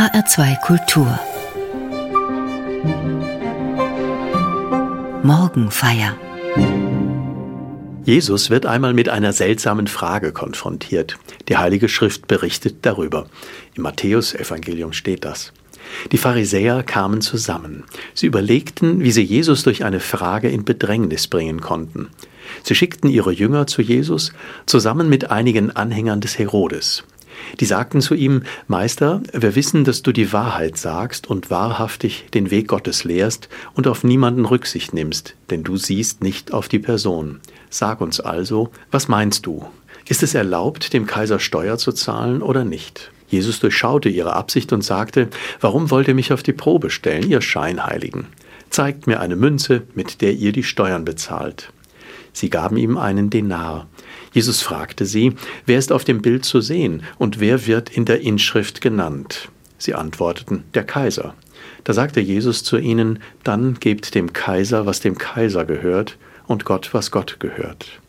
HR2 Kultur Morgenfeier Jesus wird einmal mit einer seltsamen Frage konfrontiert. Die Heilige Schrift berichtet darüber. Im Matthäusevangelium steht das. Die Pharisäer kamen zusammen. Sie überlegten, wie sie Jesus durch eine Frage in Bedrängnis bringen konnten. Sie schickten ihre Jünger zu Jesus zusammen mit einigen Anhängern des Herodes. Die sagten zu ihm, Meister, wir wissen, dass du die Wahrheit sagst und wahrhaftig den Weg Gottes lehrst und auf niemanden Rücksicht nimmst, denn du siehst nicht auf die Person. Sag uns also, was meinst du? Ist es erlaubt, dem Kaiser Steuer zu zahlen oder nicht? Jesus durchschaute ihre Absicht und sagte, Warum wollt ihr mich auf die Probe stellen, ihr Scheinheiligen? Zeigt mir eine Münze, mit der ihr die Steuern bezahlt. Sie gaben ihm einen Denar. Jesus fragte sie, wer ist auf dem Bild zu sehen und wer wird in der Inschrift genannt? Sie antworteten, der Kaiser. Da sagte Jesus zu ihnen, dann gebt dem Kaiser, was dem Kaiser gehört, und Gott, was Gott gehört.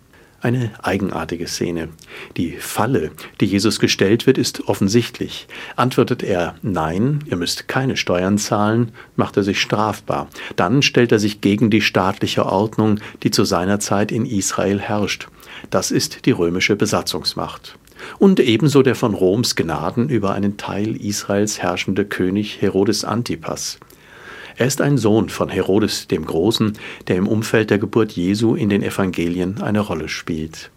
Eine eigenartige Szene. Die Falle, die Jesus gestellt wird, ist offensichtlich. Antwortet er Nein, ihr müsst keine Steuern zahlen, macht er sich strafbar. Dann stellt er sich gegen die staatliche Ordnung, die zu seiner Zeit in Israel herrscht. Das ist die römische Besatzungsmacht. Und ebenso der von Roms Gnaden über einen Teil Israels herrschende König Herodes Antipas. Er ist ein Sohn von Herodes dem Großen, der im Umfeld der Geburt Jesu in den Evangelien eine Rolle spielt.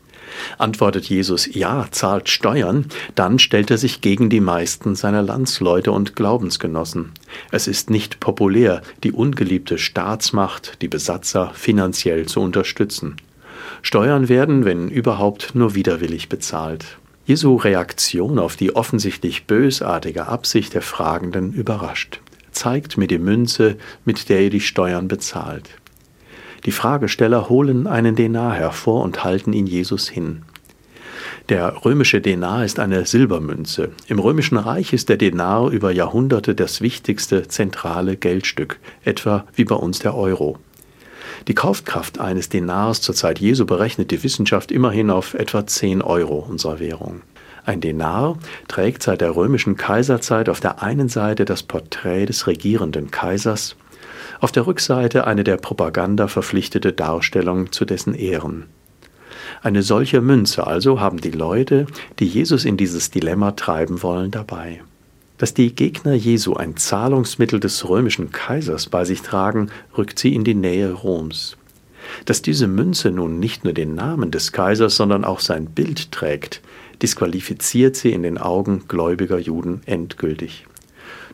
Antwortet Jesus, ja, zahlt Steuern, dann stellt er sich gegen die meisten seiner Landsleute und Glaubensgenossen. Es ist nicht populär, die ungeliebte Staatsmacht, die Besatzer finanziell zu unterstützen. Steuern werden, wenn überhaupt, nur widerwillig bezahlt. Jesu Reaktion auf die offensichtlich bösartige Absicht der Fragenden überrascht zeigt mir die Münze, mit der ihr die Steuern bezahlt. Die Fragesteller holen einen Denar hervor und halten ihn Jesus hin. Der römische Denar ist eine Silbermünze. Im römischen Reich ist der Denar über Jahrhunderte das wichtigste zentrale Geldstück, etwa wie bei uns der Euro. Die Kaufkraft eines Denars zur Zeit Jesu berechnet die Wissenschaft immerhin auf etwa 10 Euro unserer Währung. Ein Denar trägt seit der römischen Kaiserzeit auf der einen Seite das Porträt des regierenden Kaisers, auf der Rückseite eine der Propaganda verpflichtete Darstellung zu dessen Ehren. Eine solche Münze also haben die Leute, die Jesus in dieses Dilemma treiben wollen, dabei. Dass die Gegner Jesu ein Zahlungsmittel des römischen Kaisers bei sich tragen, rückt sie in die Nähe Roms. Dass diese Münze nun nicht nur den Namen des Kaisers, sondern auch sein Bild trägt, disqualifiziert sie in den Augen gläubiger Juden endgültig.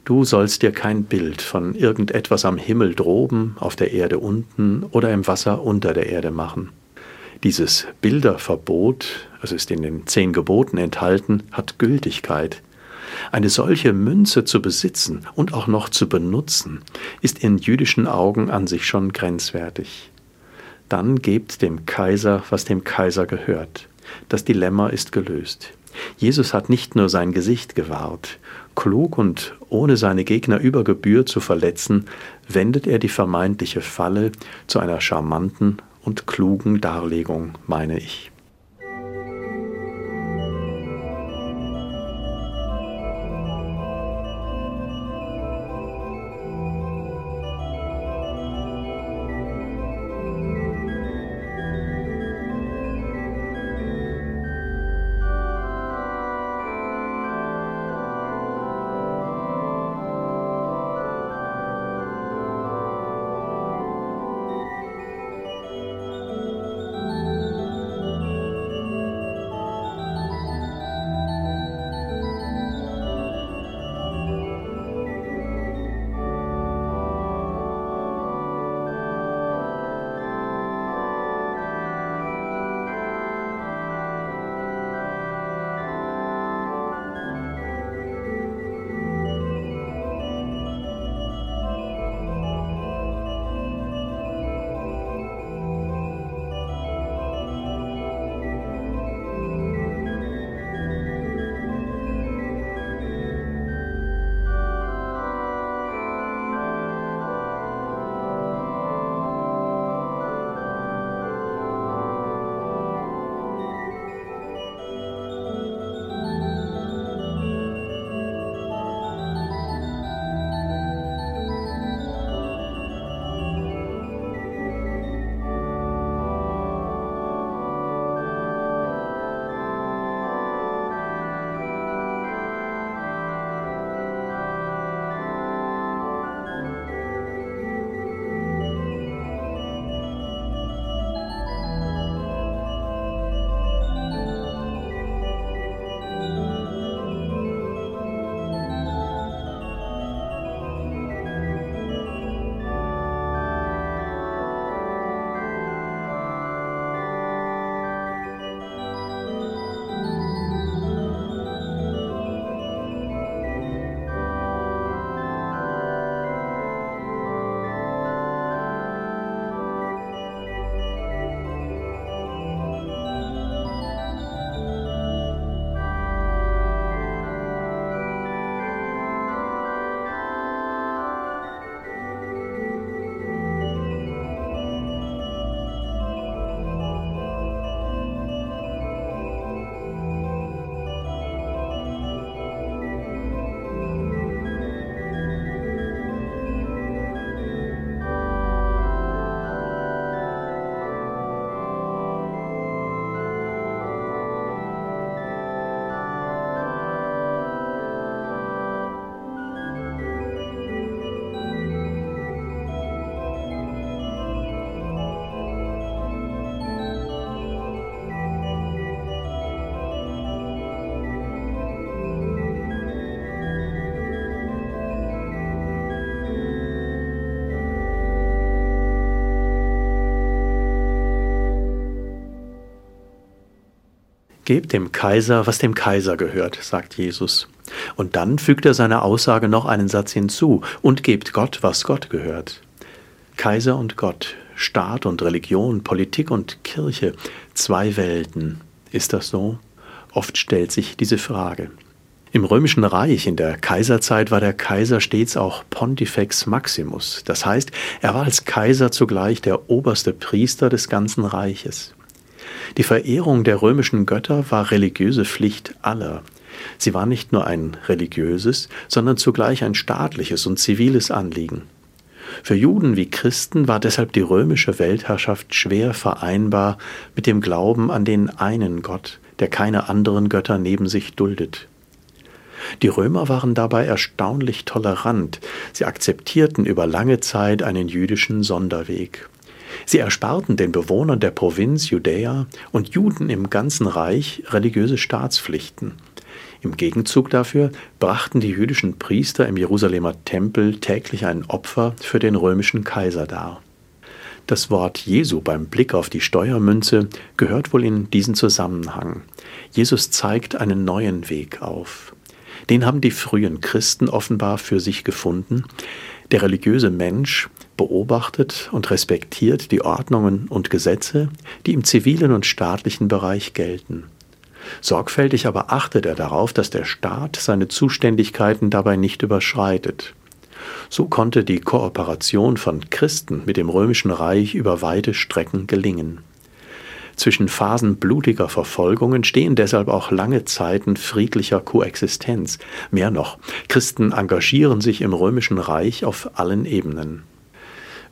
Du sollst dir kein Bild von irgendetwas am Himmel droben, auf der Erde unten oder im Wasser unter der Erde machen. Dieses Bilderverbot, es ist in den zehn Geboten enthalten, hat Gültigkeit. Eine solche Münze zu besitzen und auch noch zu benutzen, ist in jüdischen Augen an sich schon grenzwertig. Dann gebt dem Kaiser, was dem Kaiser gehört. Das Dilemma ist gelöst. Jesus hat nicht nur sein Gesicht gewahrt, klug und ohne seine Gegner über Gebühr zu verletzen, wendet er die vermeintliche Falle zu einer charmanten und klugen Darlegung, meine ich. Gebt dem Kaiser, was dem Kaiser gehört, sagt Jesus. Und dann fügt er seiner Aussage noch einen Satz hinzu, und gebt Gott, was Gott gehört. Kaiser und Gott, Staat und Religion, Politik und Kirche, zwei Welten. Ist das so? Oft stellt sich diese Frage. Im römischen Reich in der Kaiserzeit war der Kaiser stets auch Pontifex Maximus, das heißt, er war als Kaiser zugleich der oberste Priester des ganzen Reiches. Die Verehrung der römischen Götter war religiöse Pflicht aller. Sie war nicht nur ein religiöses, sondern zugleich ein staatliches und ziviles Anliegen. Für Juden wie Christen war deshalb die römische Weltherrschaft schwer vereinbar mit dem Glauben an den einen Gott, der keine anderen Götter neben sich duldet. Die Römer waren dabei erstaunlich tolerant, sie akzeptierten über lange Zeit einen jüdischen Sonderweg. Sie ersparten den Bewohnern der Provinz Judäa und Juden im ganzen Reich religiöse Staatspflichten. Im Gegenzug dafür brachten die jüdischen Priester im Jerusalemer Tempel täglich ein Opfer für den römischen Kaiser dar. Das Wort Jesu beim Blick auf die Steuermünze gehört wohl in diesen Zusammenhang. Jesus zeigt einen neuen Weg auf. Den haben die frühen Christen offenbar für sich gefunden. Der religiöse Mensch beobachtet und respektiert die Ordnungen und Gesetze, die im zivilen und staatlichen Bereich gelten. Sorgfältig aber achtet er darauf, dass der Staat seine Zuständigkeiten dabei nicht überschreitet. So konnte die Kooperation von Christen mit dem römischen Reich über weite Strecken gelingen. Zwischen Phasen blutiger Verfolgungen stehen deshalb auch lange Zeiten friedlicher Koexistenz. Mehr noch, Christen engagieren sich im römischen Reich auf allen Ebenen.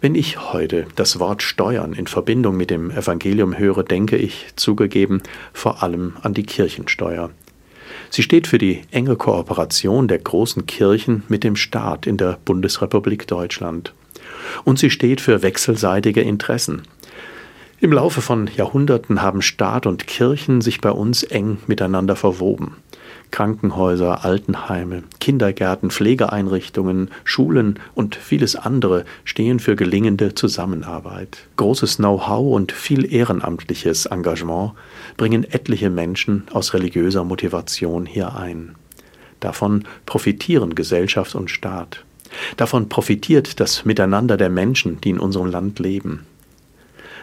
Wenn ich heute das Wort Steuern in Verbindung mit dem Evangelium höre, denke ich zugegeben vor allem an die Kirchensteuer. Sie steht für die enge Kooperation der großen Kirchen mit dem Staat in der Bundesrepublik Deutschland. Und sie steht für wechselseitige Interessen. Im Laufe von Jahrhunderten haben Staat und Kirchen sich bei uns eng miteinander verwoben. Krankenhäuser, Altenheime, Kindergärten, Pflegeeinrichtungen, Schulen und vieles andere stehen für gelingende Zusammenarbeit. Großes Know-how und viel ehrenamtliches Engagement bringen etliche Menschen aus religiöser Motivation hier ein. Davon profitieren Gesellschaft und Staat. Davon profitiert das Miteinander der Menschen, die in unserem Land leben.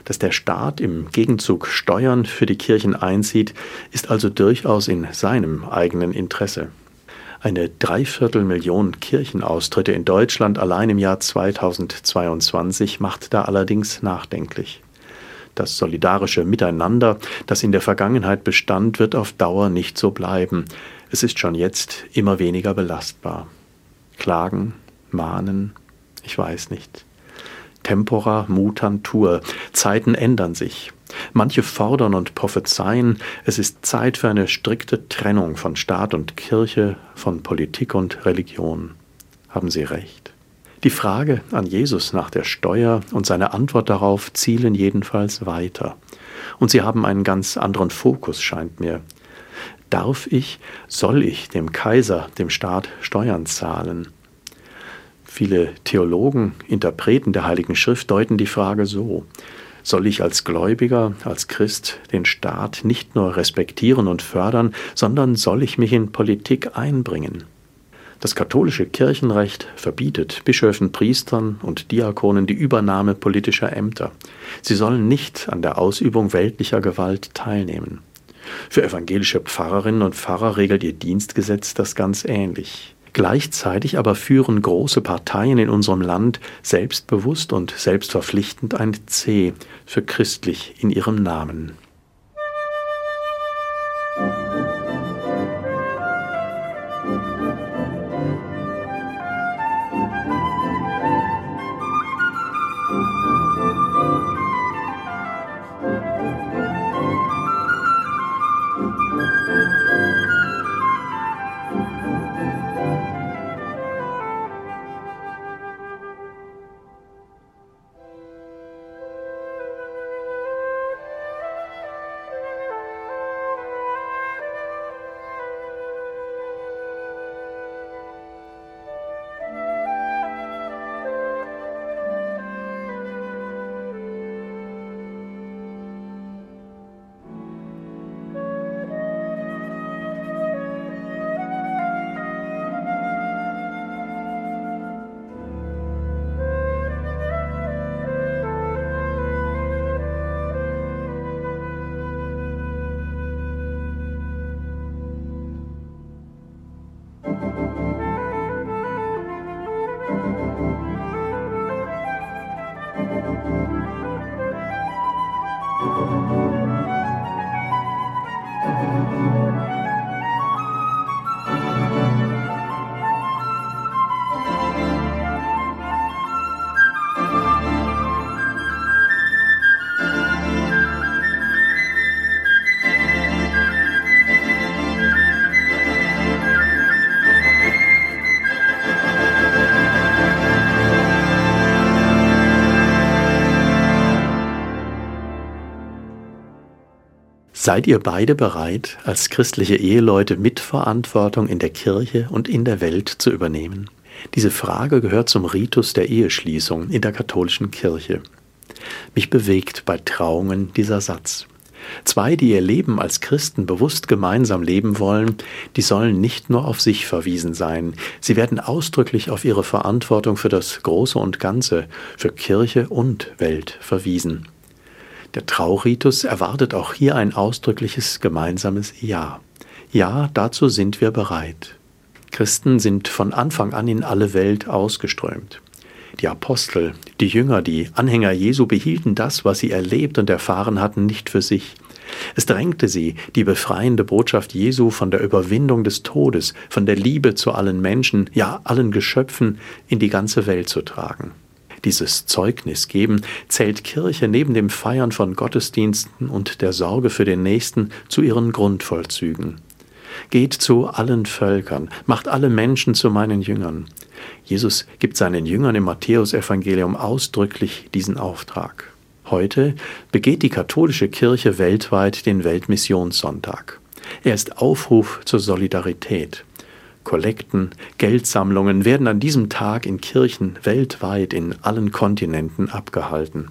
Dass der Staat im Gegenzug Steuern für die Kirchen einzieht, ist also durchaus in seinem eigenen Interesse. Eine Dreiviertelmillion Kirchenaustritte in Deutschland allein im Jahr 2022 macht da allerdings nachdenklich. Das solidarische Miteinander, das in der Vergangenheit bestand, wird auf Dauer nicht so bleiben. Es ist schon jetzt immer weniger belastbar. Klagen, mahnen, ich weiß nicht. Tempora mutantur. Zeiten ändern sich. Manche fordern und prophezeien, es ist Zeit für eine strikte Trennung von Staat und Kirche, von Politik und Religion. Haben Sie recht? Die Frage an Jesus nach der Steuer und seine Antwort darauf zielen jedenfalls weiter. Und sie haben einen ganz anderen Fokus, scheint mir. Darf ich, soll ich dem Kaiser, dem Staat Steuern zahlen? Viele Theologen, Interpreten der Heiligen Schrift deuten die Frage so. Soll ich als Gläubiger, als Christ den Staat nicht nur respektieren und fördern, sondern soll ich mich in Politik einbringen? Das katholische Kirchenrecht verbietet Bischöfen, Priestern und Diakonen die Übernahme politischer Ämter. Sie sollen nicht an der Ausübung weltlicher Gewalt teilnehmen. Für evangelische Pfarrerinnen und Pfarrer regelt ihr Dienstgesetz das ganz ähnlich. Gleichzeitig aber führen große Parteien in unserem Land selbstbewusst und selbstverpflichtend ein C für christlich in ihrem Namen. Seid ihr beide bereit, als christliche Eheleute Mitverantwortung in der Kirche und in der Welt zu übernehmen? Diese Frage gehört zum Ritus der Eheschließung in der katholischen Kirche. Mich bewegt bei Trauungen dieser Satz. Zwei, die ihr Leben als Christen bewusst gemeinsam leben wollen, die sollen nicht nur auf sich verwiesen sein, sie werden ausdrücklich auf ihre Verantwortung für das Große und Ganze, für Kirche und Welt verwiesen. Der Trauritus erwartet auch hier ein ausdrückliches gemeinsames Ja. Ja, dazu sind wir bereit. Christen sind von Anfang an in alle Welt ausgeströmt. Die Apostel, die Jünger, die Anhänger Jesu behielten das, was sie erlebt und erfahren hatten, nicht für sich. Es drängte sie, die befreiende Botschaft Jesu von der Überwindung des Todes, von der Liebe zu allen Menschen, ja allen Geschöpfen in die ganze Welt zu tragen. Dieses Zeugnis geben zählt Kirche neben dem Feiern von Gottesdiensten und der Sorge für den Nächsten zu ihren Grundvollzügen. Geht zu allen Völkern, macht alle Menschen zu meinen Jüngern. Jesus gibt seinen Jüngern im Matthäusevangelium ausdrücklich diesen Auftrag. Heute begeht die katholische Kirche weltweit den Weltmissionssonntag. Er ist Aufruf zur Solidarität. Kollekten, Geldsammlungen werden an diesem Tag in Kirchen weltweit in allen Kontinenten abgehalten.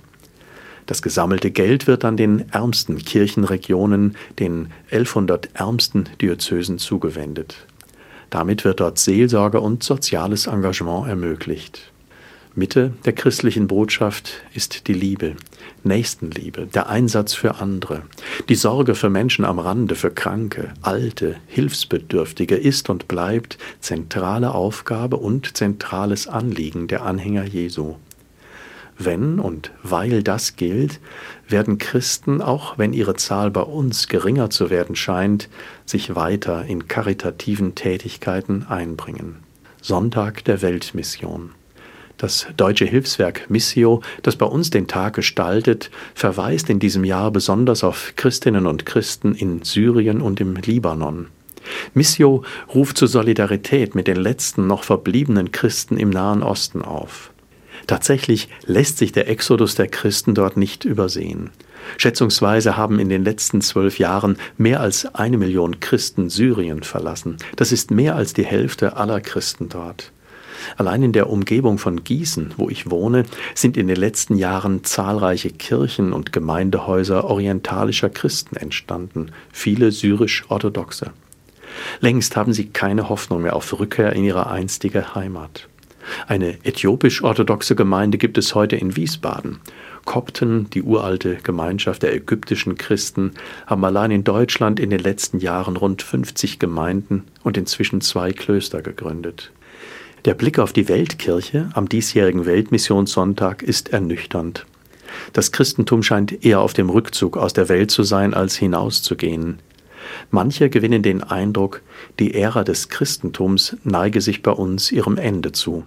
Das gesammelte Geld wird an den ärmsten Kirchenregionen, den 1100 ärmsten Diözesen zugewendet. Damit wird dort Seelsorge und soziales Engagement ermöglicht. Mitte der christlichen Botschaft ist die Liebe, Nächstenliebe, der Einsatz für andere, die Sorge für Menschen am Rande, für Kranke, Alte, Hilfsbedürftige ist und bleibt zentrale Aufgabe und zentrales Anliegen der Anhänger Jesu. Wenn und weil das gilt, werden Christen, auch wenn ihre Zahl bei uns geringer zu werden scheint, sich weiter in karitativen Tätigkeiten einbringen. Sonntag der Weltmission. Das deutsche Hilfswerk Missio, das bei uns den Tag gestaltet, verweist in diesem Jahr besonders auf Christinnen und Christen in Syrien und im Libanon. Missio ruft zur Solidarität mit den letzten noch verbliebenen Christen im Nahen Osten auf. Tatsächlich lässt sich der Exodus der Christen dort nicht übersehen. Schätzungsweise haben in den letzten zwölf Jahren mehr als eine Million Christen Syrien verlassen. Das ist mehr als die Hälfte aller Christen dort. Allein in der Umgebung von Gießen, wo ich wohne, sind in den letzten Jahren zahlreiche Kirchen und Gemeindehäuser orientalischer Christen entstanden, viele syrisch-orthodoxe. Längst haben sie keine Hoffnung mehr auf Rückkehr in ihre einstige Heimat. Eine äthiopisch-orthodoxe Gemeinde gibt es heute in Wiesbaden. Kopten, die uralte Gemeinschaft der ägyptischen Christen, haben allein in Deutschland in den letzten Jahren rund 50 Gemeinden und inzwischen zwei Klöster gegründet. Der Blick auf die Weltkirche am diesjährigen Weltmissionssonntag ist ernüchternd. Das Christentum scheint eher auf dem Rückzug aus der Welt zu sein, als hinauszugehen. Manche gewinnen den Eindruck, die Ära des Christentums neige sich bei uns ihrem Ende zu.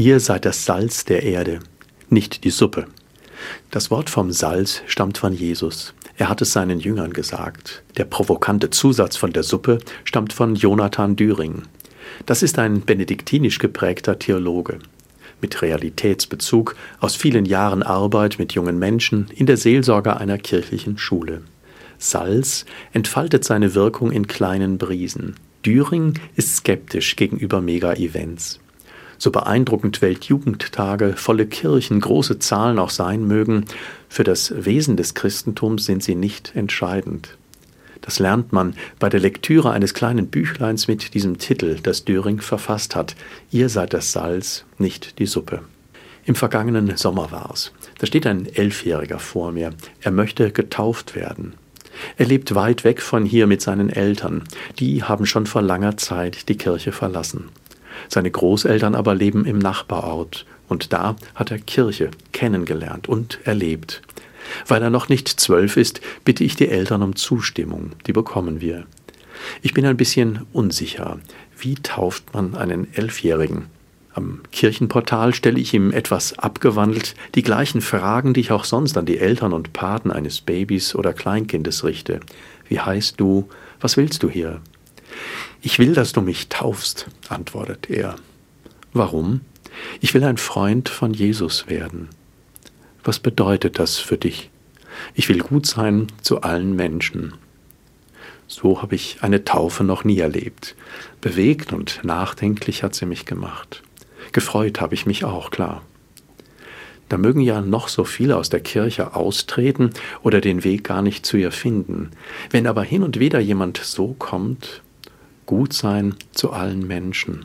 Ihr seid das Salz der Erde, nicht die Suppe. Das Wort vom Salz stammt von Jesus. Er hat es seinen Jüngern gesagt. Der provokante Zusatz von der Suppe stammt von Jonathan Düring. Das ist ein benediktinisch geprägter Theologe mit Realitätsbezug aus vielen Jahren Arbeit mit jungen Menschen in der Seelsorge einer kirchlichen Schule. Salz entfaltet seine Wirkung in kleinen Brisen. Düring ist skeptisch gegenüber Mega-Events. So beeindruckend Weltjugendtage, volle Kirchen, große Zahlen auch sein mögen, für das Wesen des Christentums sind sie nicht entscheidend. Das lernt man bei der Lektüre eines kleinen Büchleins mit diesem Titel, das Döring verfasst hat. Ihr seid das Salz, nicht die Suppe. Im vergangenen Sommer war es. Da steht ein Elfjähriger vor mir. Er möchte getauft werden. Er lebt weit weg von hier mit seinen Eltern. Die haben schon vor langer Zeit die Kirche verlassen. Seine Großeltern aber leben im Nachbarort, und da hat er Kirche kennengelernt und erlebt. Weil er noch nicht zwölf ist, bitte ich die Eltern um Zustimmung, die bekommen wir. Ich bin ein bisschen unsicher. Wie tauft man einen Elfjährigen? Am Kirchenportal stelle ich ihm etwas abgewandelt die gleichen Fragen, die ich auch sonst an die Eltern und Paten eines Babys oder Kleinkindes richte. Wie heißt du? Was willst du hier? Ich will, dass du mich taufst, antwortet er. Warum? Ich will ein Freund von Jesus werden. Was bedeutet das für dich? Ich will gut sein zu allen Menschen. So habe ich eine Taufe noch nie erlebt. Bewegt und nachdenklich hat sie mich gemacht. Gefreut habe ich mich auch, klar. Da mögen ja noch so viele aus der Kirche austreten oder den Weg gar nicht zu ihr finden. Wenn aber hin und wieder jemand so kommt, gut sein zu allen Menschen.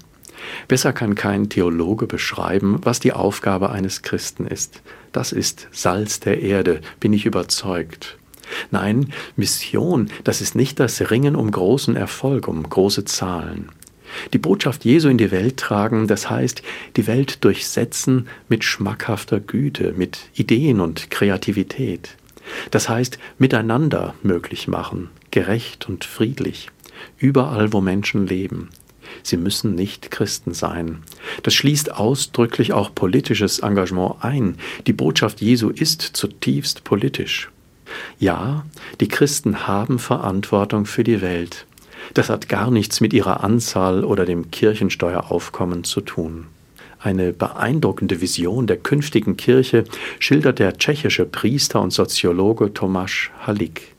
Besser kann kein Theologe beschreiben, was die Aufgabe eines Christen ist. Das ist Salz der Erde, bin ich überzeugt. Nein, Mission, das ist nicht das Ringen um großen Erfolg, um große Zahlen. Die Botschaft Jesu in die Welt tragen, das heißt, die Welt durchsetzen mit schmackhafter Güte, mit Ideen und Kreativität. Das heißt, miteinander möglich machen, gerecht und friedlich, überall, wo Menschen leben. Sie müssen nicht Christen sein. Das schließt ausdrücklich auch politisches Engagement ein. Die Botschaft Jesu ist zutiefst politisch. Ja, die Christen haben Verantwortung für die Welt. Das hat gar nichts mit ihrer Anzahl oder dem Kirchensteueraufkommen zu tun. Eine beeindruckende Vision der künftigen Kirche schildert der tschechische Priester und Soziologe Tomáš Halik.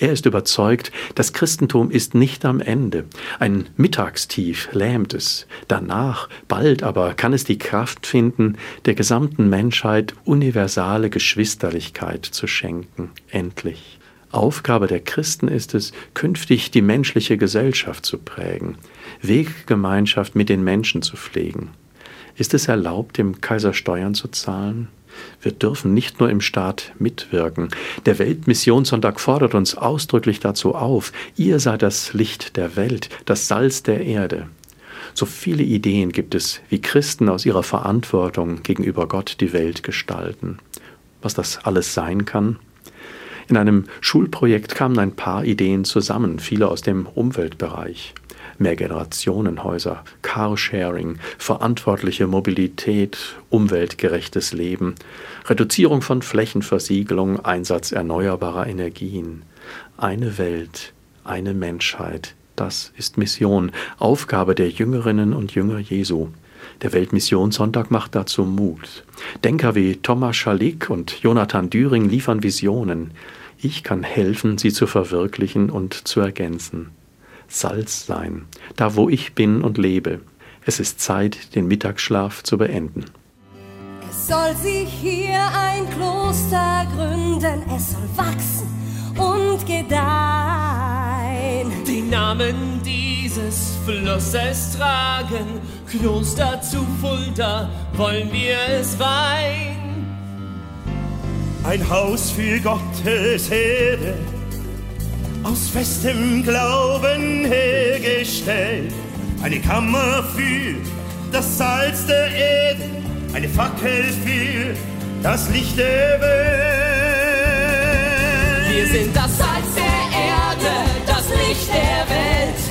Er ist überzeugt, das Christentum ist nicht am Ende. Ein Mittagstief lähmt es. Danach, bald aber, kann es die Kraft finden, der gesamten Menschheit universale Geschwisterlichkeit zu schenken. Endlich. Aufgabe der Christen ist es, künftig die menschliche Gesellschaft zu prägen, Weggemeinschaft mit den Menschen zu pflegen. Ist es erlaubt, dem Kaiser Steuern zu zahlen? Wir dürfen nicht nur im Staat mitwirken. Der Weltmissionssonntag fordert uns ausdrücklich dazu auf. Ihr seid das Licht der Welt, das Salz der Erde. So viele Ideen gibt es, wie Christen aus ihrer Verantwortung gegenüber Gott die Welt gestalten. Was das alles sein kann? In einem Schulprojekt kamen ein paar Ideen zusammen, viele aus dem Umweltbereich. Mehrgenerationenhäuser, Carsharing, verantwortliche Mobilität, umweltgerechtes Leben, Reduzierung von Flächenversiegelung, Einsatz erneuerbarer Energien. Eine Welt, eine Menschheit, das ist Mission, Aufgabe der Jüngerinnen und Jünger Jesu. Der Weltmissionssonntag macht dazu Mut. Denker wie Thomas Schalik und Jonathan Düring liefern Visionen. Ich kann helfen, sie zu verwirklichen und zu ergänzen. Salz sein, da wo ich bin und lebe. Es ist Zeit, den Mittagsschlaf zu beenden. Es soll sich hier ein Kloster gründen, es soll wachsen und gedeihen. Den Namen dieses Flusses tragen, Kloster zu Fulda, wollen wir es weihen. Ein Haus für Gottes Erde aus festem Glauben hergestellt. Eine Kammer für das Salz der Erde, eine Fackel für das Licht der Welt. Wir sind das Salz der Erde, das Licht der Welt.